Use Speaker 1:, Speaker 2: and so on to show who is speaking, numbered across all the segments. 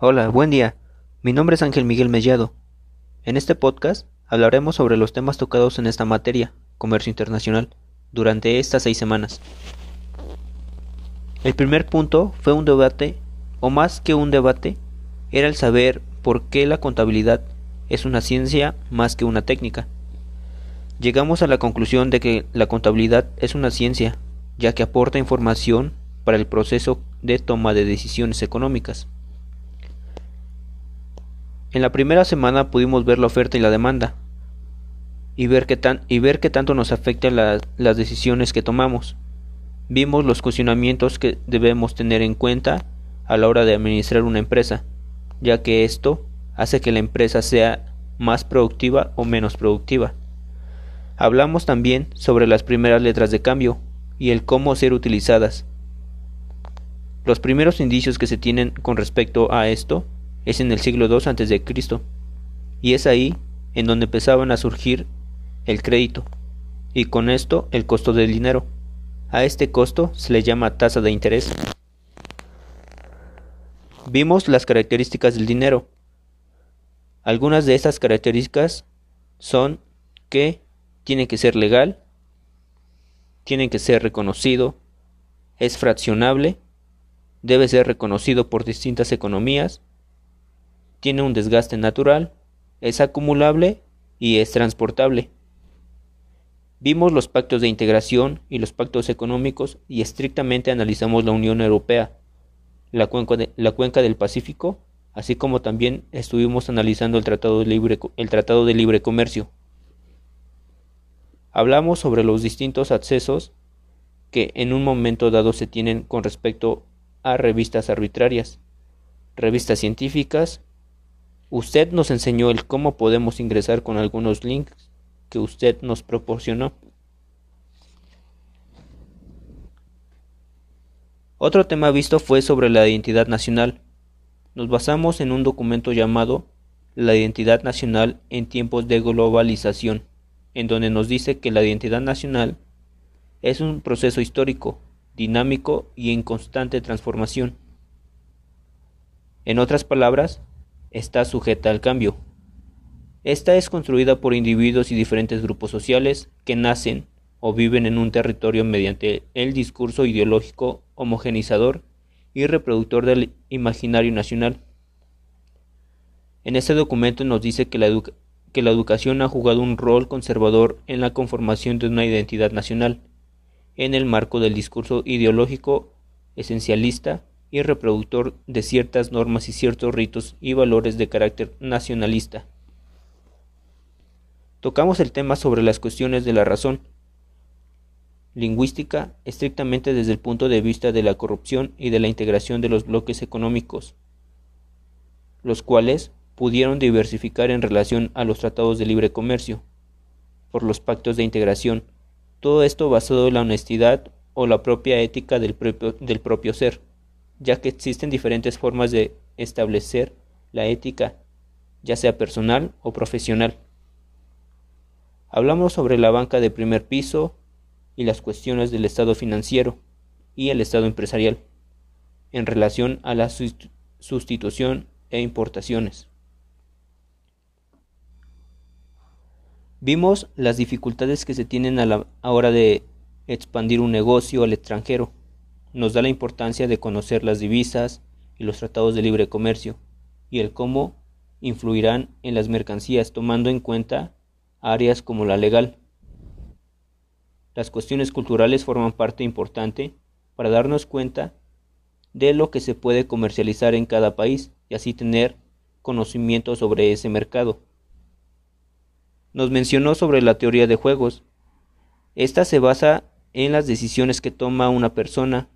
Speaker 1: Hola, buen día. Mi nombre es Ángel Miguel Mellado. En este podcast hablaremos sobre los temas tocados en esta materia, comercio internacional, durante estas seis semanas. El primer punto fue un debate, o más que un debate, era el saber por qué la contabilidad es una ciencia más que una técnica. Llegamos a la conclusión de que la contabilidad es una ciencia, ya que aporta información para el proceso de toma de decisiones económicas. En la primera semana pudimos ver la oferta y la demanda y ver qué, tan, y ver qué tanto nos afectan las decisiones que tomamos. Vimos los cuestionamientos que debemos tener en cuenta a la hora de administrar una empresa, ya que esto hace que la empresa sea más productiva o menos productiva. Hablamos también sobre las primeras letras de cambio y el cómo ser utilizadas. Los primeros indicios que se tienen con respecto a esto es en el siglo II a.C., y es ahí en donde empezaban a surgir el crédito, y con esto el costo del dinero. A este costo se le llama tasa de interés. Vimos las características del dinero. Algunas de estas características son que tiene que ser legal, tiene que ser reconocido, es fraccionable, debe ser reconocido por distintas economías, tiene un desgaste natural, es acumulable y es transportable. Vimos los pactos de integración y los pactos económicos y estrictamente analizamos la Unión Europea, la cuenca, la cuenca del Pacífico, así como también estuvimos analizando el Tratado de Libre, el Tratado de Libre Comercio. Hablamos sobre los distintos accesos que en un momento dado se tienen con respecto a revistas arbitrarias, revistas científicas. Usted nos enseñó el cómo podemos ingresar con algunos links que usted nos proporcionó. Otro tema visto fue sobre la identidad nacional. Nos basamos en un documento llamado La identidad nacional en tiempos de globalización en donde nos dice que la identidad nacional es un proceso histórico, dinámico y en constante transformación. En otras palabras, está sujeta al cambio. Esta es construida por individuos y diferentes grupos sociales que nacen o viven en un territorio mediante el discurso ideológico homogenizador y reproductor del imaginario nacional. En este documento nos dice que la, que la educación ha jugado un rol conservador en la conformación de una identidad nacional, en el marco del discurso ideológico esencialista y reproductor de ciertas normas y ciertos ritos y valores de carácter nacionalista. Tocamos el tema sobre las cuestiones de la razón lingüística estrictamente desde el punto de vista de la corrupción y de la integración de los bloques económicos, los cuales pudieron diversificar en relación a los tratados de libre comercio, por los pactos de integración, todo esto basado en la honestidad o la propia ética del propio, ser, ya que existen diferentes formas de establecer la ética, ya sea personal o profesional. Hablamos sobre la banca de primer piso y las cuestiones del estado financiero y el estado empresarial en relación a la sustitución e importaciones. Vimos las dificultades que se tienen a la hora de expandir un negocio al extranjero. Nos da la importancia de conocer las divisas y los tratados de libre comercio y el cómo influirán en las mercancías tomando en cuenta áreas como la legal. Las cuestiones culturales forman parte importante para darnos cuenta de lo que se puede comercializar en cada país y así tener conocimiento sobre ese mercado nos mencionó sobre la teoría de juegos. Esta se basa en las decisiones que toma una persona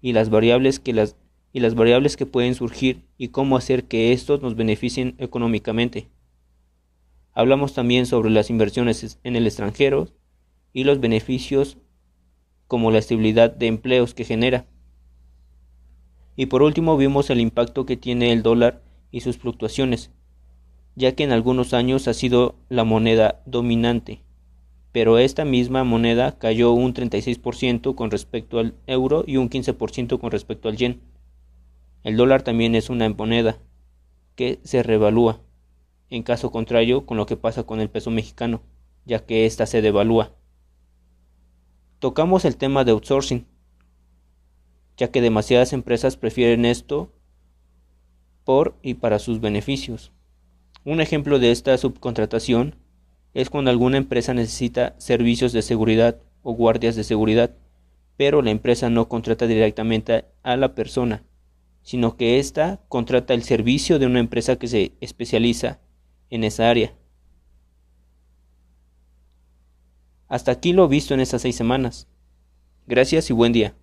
Speaker 1: y las variables que las y las variables que pueden surgir y cómo hacer que estos nos beneficien económicamente. Hablamos también sobre las inversiones en el extranjero y los beneficios como la estabilidad de empleos que genera. Y por último vimos el impacto que tiene el dólar y sus fluctuaciones, ya que en algunos años ha sido la moneda dominante, pero esta misma moneda cayó un 36% con respecto al euro y un 15% con respecto al yen. El dólar también es una moneda, que se revalúa, en caso contrario con lo que pasa con el peso mexicano, ya que ésta se devalúa. Tocamos el tema de outsourcing, ya que demasiadas empresas prefieren esto por y para sus beneficios. Un ejemplo de esta subcontratación es cuando alguna empresa necesita servicios de seguridad o guardias de seguridad, pero la empresa no contrata directamente a la persona, sino que ésta contrata el servicio de una empresa que se especializa en esa área. Hasta aquí lo visto en estas seis semanas. Gracias y buen día.